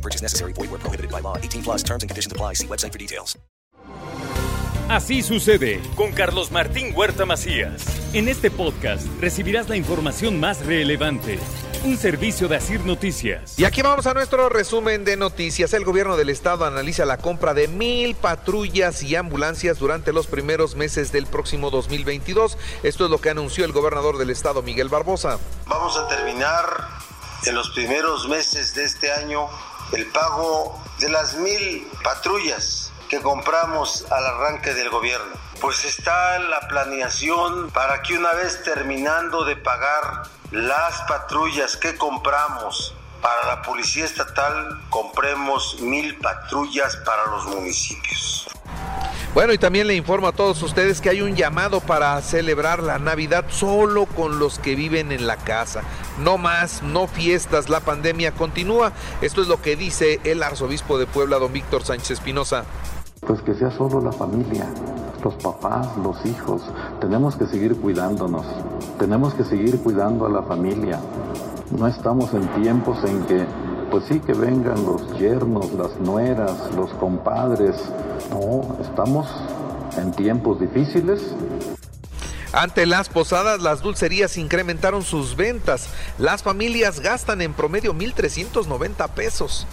No purchase necessary. Void where prohibited by law. 18 plus terms and conditions apply. See website for details. Así sucede con Carlos Martín Huerta Macías. En este podcast recibirás la información más relevante. Un servicio de Asir Noticias. Y aquí vamos a nuestro resumen de noticias. El gobierno del estado analiza la compra de mil patrullas y ambulancias durante los primeros meses del próximo 2022. Esto es lo que anunció el gobernador del estado, Miguel Barbosa. Vamos a terminar en los primeros meses de este año el pago de las mil patrullas que compramos al arranque del gobierno. Pues está la planeación para que una vez terminando de pagar las patrullas que compramos para la Policía Estatal, compremos mil patrullas para los municipios. Bueno, y también le informo a todos ustedes que hay un llamado para celebrar la Navidad solo con los que viven en la casa. No más, no fiestas, la pandemia continúa. Esto es lo que dice el arzobispo de Puebla, don Víctor Sánchez Espinosa. Pues que sea solo la familia, los papás, los hijos. Tenemos que seguir cuidándonos. Tenemos que seguir cuidando a la familia. No estamos en tiempos en que, pues sí, que vengan los yernos, las nueras, los compadres. No, estamos en tiempos difíciles. Ante las posadas, las dulcerías incrementaron sus ventas. Las familias gastan en promedio 1.390 pesos.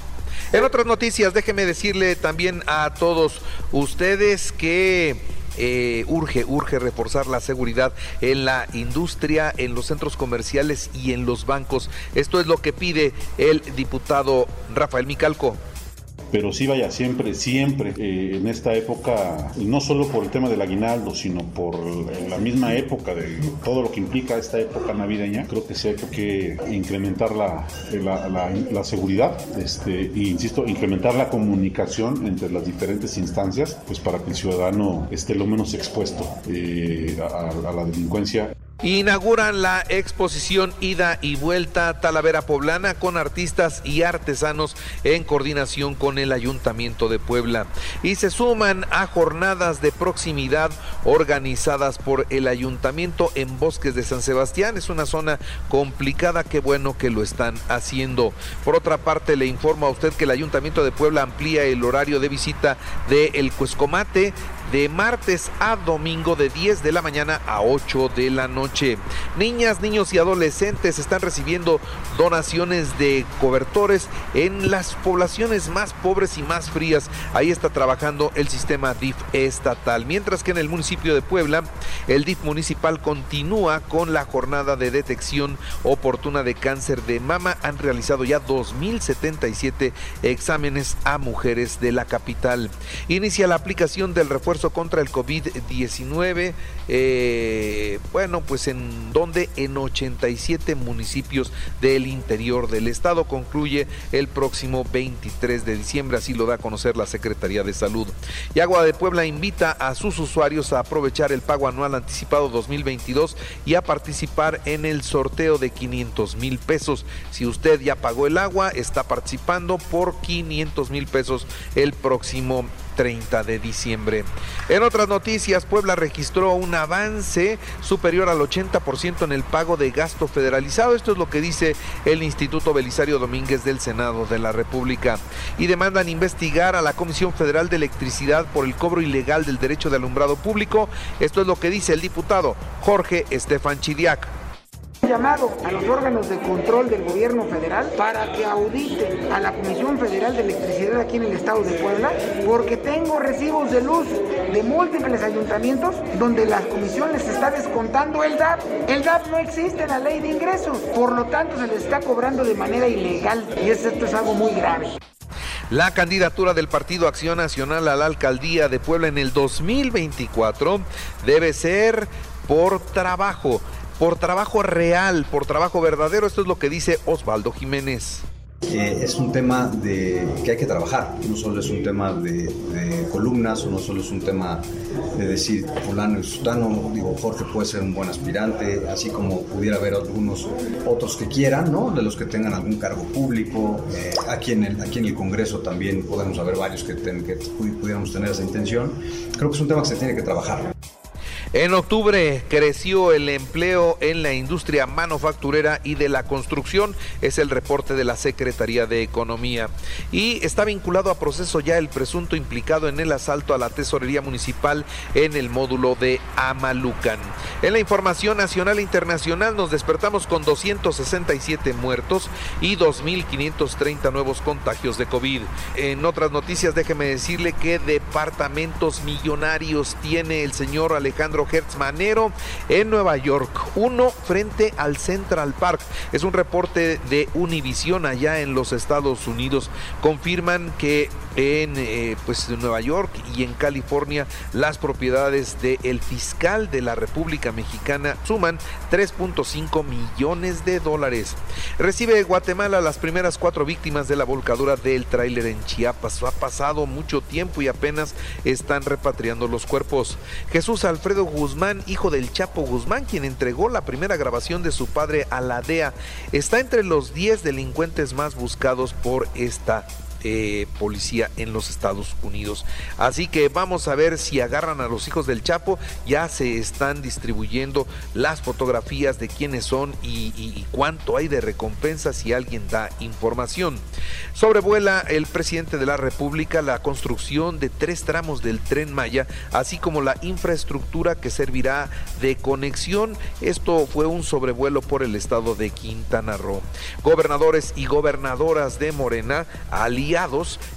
En otras noticias, déjeme decirle también a todos ustedes que eh, urge, urge reforzar la seguridad en la industria, en los centros comerciales y en los bancos. Esto es lo que pide el diputado Rafael Micalco pero sí vaya siempre, siempre eh, en esta época, no solo por el tema del aguinaldo, sino por la misma época de todo lo que implica esta época navideña, creo que sí hay que incrementar la, la, la, seguridad, este, e insisto, incrementar la comunicación entre las diferentes instancias, pues para que el ciudadano esté lo menos expuesto eh, a la delincuencia. Inauguran la exposición Ida y Vuelta Talavera Poblana con artistas y artesanos en coordinación con el Ayuntamiento de Puebla. Y se suman a jornadas de proximidad organizadas por el Ayuntamiento en Bosques de San Sebastián. Es una zona complicada, qué bueno que lo están haciendo. Por otra parte, le informo a usted que el Ayuntamiento de Puebla amplía el horario de visita de El Cuescomate de martes a domingo de 10 de la mañana a 8 de la noche. Niñas, niños y adolescentes están recibiendo donaciones de cobertores en las poblaciones más pobres y más frías. Ahí está trabajando el sistema DIF estatal. Mientras que en el municipio de Puebla, el DIF municipal continúa con la jornada de detección oportuna de cáncer de mama. Han realizado ya 2.077 exámenes a mujeres de la capital. Inicia la aplicación del refuerzo contra el COVID-19, eh, bueno, pues en donde en 87 municipios del interior del estado concluye el próximo 23 de diciembre, así lo da a conocer la Secretaría de Salud. Y Agua de Puebla invita a sus usuarios a aprovechar el pago anual anticipado 2022 y a participar en el sorteo de 500 mil pesos. Si usted ya pagó el agua, está participando por 500 mil pesos el próximo 30 de diciembre. En otras noticias, Puebla registró un avance superior al 80% en el pago de gasto federalizado. Esto es lo que dice el Instituto Belisario Domínguez del Senado de la República. Y demandan investigar a la Comisión Federal de Electricidad por el cobro ilegal del derecho de alumbrado público. Esto es lo que dice el diputado Jorge Estefan Chidiac llamado a los órganos de control del gobierno federal para que auditen a la Comisión Federal de Electricidad aquí en el estado de Puebla, porque tengo recibos de luz de múltiples ayuntamientos donde la comisión les está descontando el DAP. El DAP no existe en la ley de ingresos, por lo tanto se les está cobrando de manera ilegal y esto es algo muy grave. La candidatura del Partido Acción Nacional a la alcaldía de Puebla en el 2024 debe ser por trabajo por trabajo real, por trabajo verdadero. Esto es lo que dice Osvaldo Jiménez. Eh, es un tema de, que hay que trabajar, no solo es un tema de, columnas o no solo es un tema de decir fulano y sutano, digo Jorge puede ser un buen aspirante, así como pudiera haber algunos otros que quieran, ¿no? de los que tengan algún cargo público, eh, aquí, en el, aquí en el Congreso también podemos haber varios que, que pudiéramos tener esa intención, creo que es un tema que se tiene que trabajar. En octubre creció el empleo en la industria manufacturera y de la construcción, es el reporte de la Secretaría de Economía. Y está vinculado a proceso ya el presunto implicado en el asalto a la tesorería municipal en el módulo de Amalucan. En la información nacional e internacional nos despertamos con 267 muertos y 2.530 nuevos contagios de COVID. En otras noticias, déjeme decirle que departamentos millonarios tiene el señor Alejandro Hertz Manero en Nueva York, uno frente al Central Park. Es un reporte de Univision allá en los Estados Unidos. Confirman que en eh, pues, Nueva York y en California las propiedades del fiscal de la República Mexicana suman 3.5 millones de dólares. Recibe Guatemala las primeras cuatro víctimas de la volcadura del tráiler en Chiapas. Ha pasado mucho tiempo y apenas están repatriando los cuerpos. Jesús Alfredo Guzmán, hijo del Chapo Guzmán, quien entregó la primera grabación de su padre a la DEA, está entre los 10 delincuentes más buscados por esta eh, policía en los Estados Unidos. Así que vamos a ver si agarran a los hijos del Chapo. Ya se están distribuyendo las fotografías de quiénes son y, cuánto hay de recompensa si alguien da información. Sobrevuela el presidente de la República la construcción de tres tramos del tren Maya, así como la infraestructura que servirá de conexión. Esto fue un sobrevuelo por el estado de Quintana Roo. Gobernadores y gobernadoras de Morena,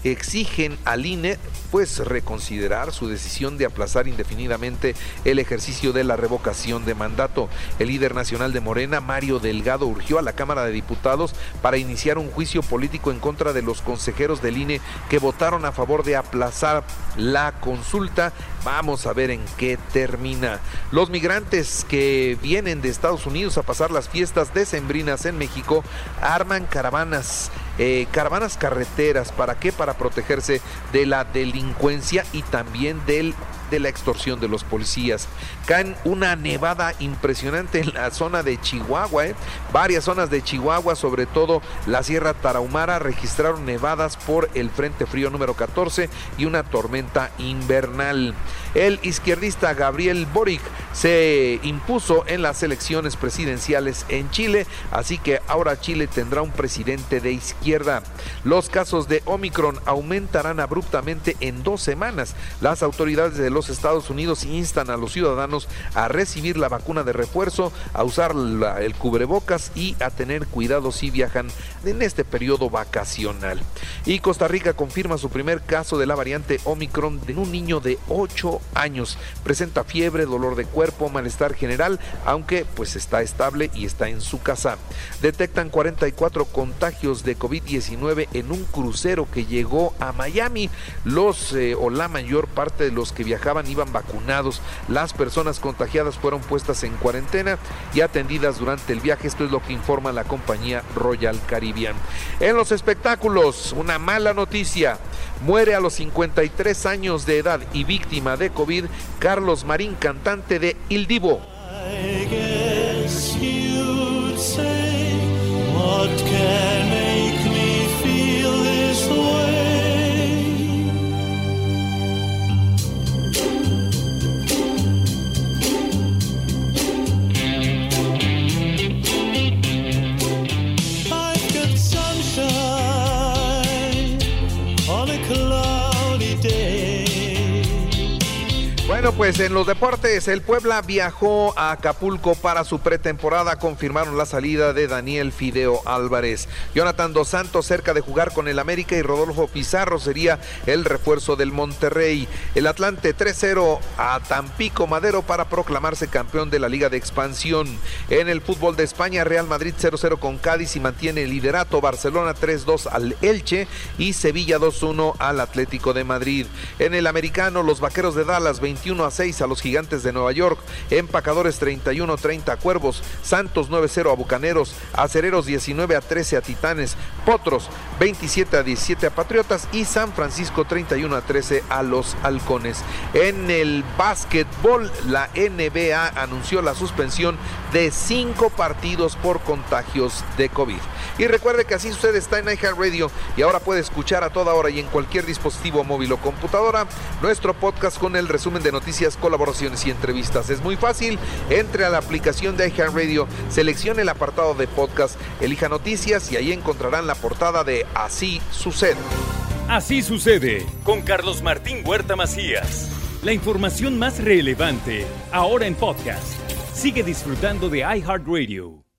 Exigen al INE pues reconsiderar su decisión de aplazar indefinidamente el ejercicio de la revocación de mandato. El líder nacional de Morena, Mario Delgado, urgió a la Cámara de Diputados para iniciar un juicio político en contra de los consejeros del INE que votaron a favor de aplazar la consulta. Vamos a ver en qué termina. Los migrantes que vienen de Estados Unidos a pasar las fiestas decembrinas en México arman caravanas eh, caravanas carreteras. ¿Para qué? Para protegerse de la delincuencia y también del de la extorsión de los policías. Caen una nevada impresionante en la zona de Chihuahua. ¿eh? Varias zonas de Chihuahua, sobre todo la Sierra Tarahumara, registraron nevadas por el Frente Frío número 14 y una tormenta invernal. El izquierdista Gabriel Boric se impuso en las elecciones presidenciales en Chile, así que ahora Chile tendrá un presidente de izquierda. Los casos de Omicron aumentarán abruptamente en dos semanas. Las autoridades de los Estados Unidos instan a los ciudadanos a recibir la vacuna de refuerzo, a usar el cubrebocas y a tener cuidado si viajan en este periodo vacacional. Y Costa Rica confirma su primer caso de la variante Omicron en un niño de 8 años. Presenta fiebre, dolor de cuerpo, malestar general, aunque pues está estable y está en su casa. Detectan 44 contagios de COVID-19 en un crucero que llegó a Miami. Los eh, o la mayor parte de los que viajaron iban vacunados. Las personas contagiadas fueron puestas en cuarentena y atendidas durante el viaje. Esto es lo que informa la compañía Royal Caribbean. En los espectáculos, una mala noticia. Muere a los 53 años de edad y víctima de COVID Carlos Marín, cantante de Il Divo. Pues en los deportes, el Puebla viajó a Acapulco para su pretemporada. Confirmaron la salida de Daniel Fideo Álvarez. Jonathan Dos Santos cerca de jugar con el América y Rodolfo Pizarro sería el refuerzo del Monterrey. El Atlante 3-0 a Tampico Madero para proclamarse campeón de la Liga de Expansión. En el fútbol de España, Real Madrid 0-0 con Cádiz y mantiene el liderato. Barcelona 3-2 al Elche y Sevilla 2-1 al Atlético de Madrid. En el americano, los vaqueros de Dallas 20 21 a 6 a los Gigantes de Nueva York, Empacadores 31-30 a Cuervos, Santos 9-0 a Bucaneros, Acereros 19 a 13 a Titanes, Potros 27 a 17 a Patriotas. Y San Francisco 31 a 13 a los Halcones. En el básquetbol, la NBA anunció la suspensión de cinco partidos por contagios de COVID. Y recuerde que así usted está en Radio y ahora puede escuchar a toda hora y en cualquier dispositivo móvil o computadora nuestro podcast con el resumen de noticias, colaboraciones y entrevistas. Es muy fácil, entre a la aplicación de Radio, seleccione el apartado de podcast, elija noticias y ahí encontrarán la portada de Así sucede. Así sucede con Carlos Martín Huerta Macías. La información más relevante ahora en podcast. Sigue disfrutando de iHeartRadio.